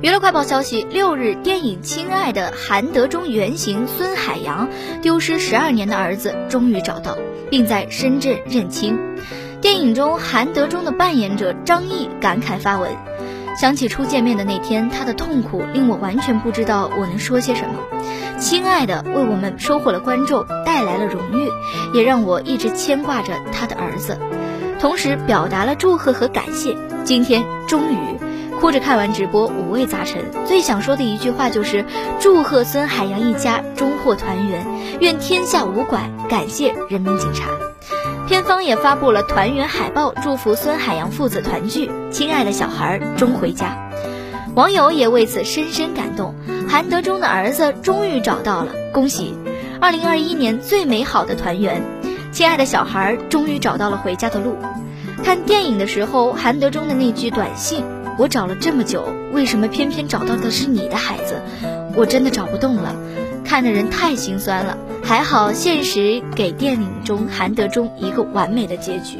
娱乐快报消息：六日，电影《亲爱的》韩德忠原型孙海洋丢失十二年的儿子终于找到，并在深圳认亲。电影中，韩德忠的扮演者张译感慨发文：“想起初见面的那天，他的痛苦令我完全不知道我能说些什么。亲爱的，为我们收获了观众，带来了荣誉，也让我一直牵挂着他的儿子，同时表达了祝贺和感谢。今天终于。”哭着看完直播，五味杂陈。最想说的一句话就是：祝贺孙海洋一家终获团圆，愿天下无拐，感谢人民警察。片方也发布了团圆海报，祝福孙海洋父子团聚，亲爱的小孩终回家。网友也为此深深感动，韩德忠的儿子终于找到了，恭喜！二零二一年最美好的团圆，亲爱的小孩终于找到了回家的路。看电影的时候，韩德忠的那句短信。我找了这么久，为什么偏偏找到的是你的孩子？我真的找不动了，看的人太心酸了。还好，现实给电影中韩德忠一个完美的结局。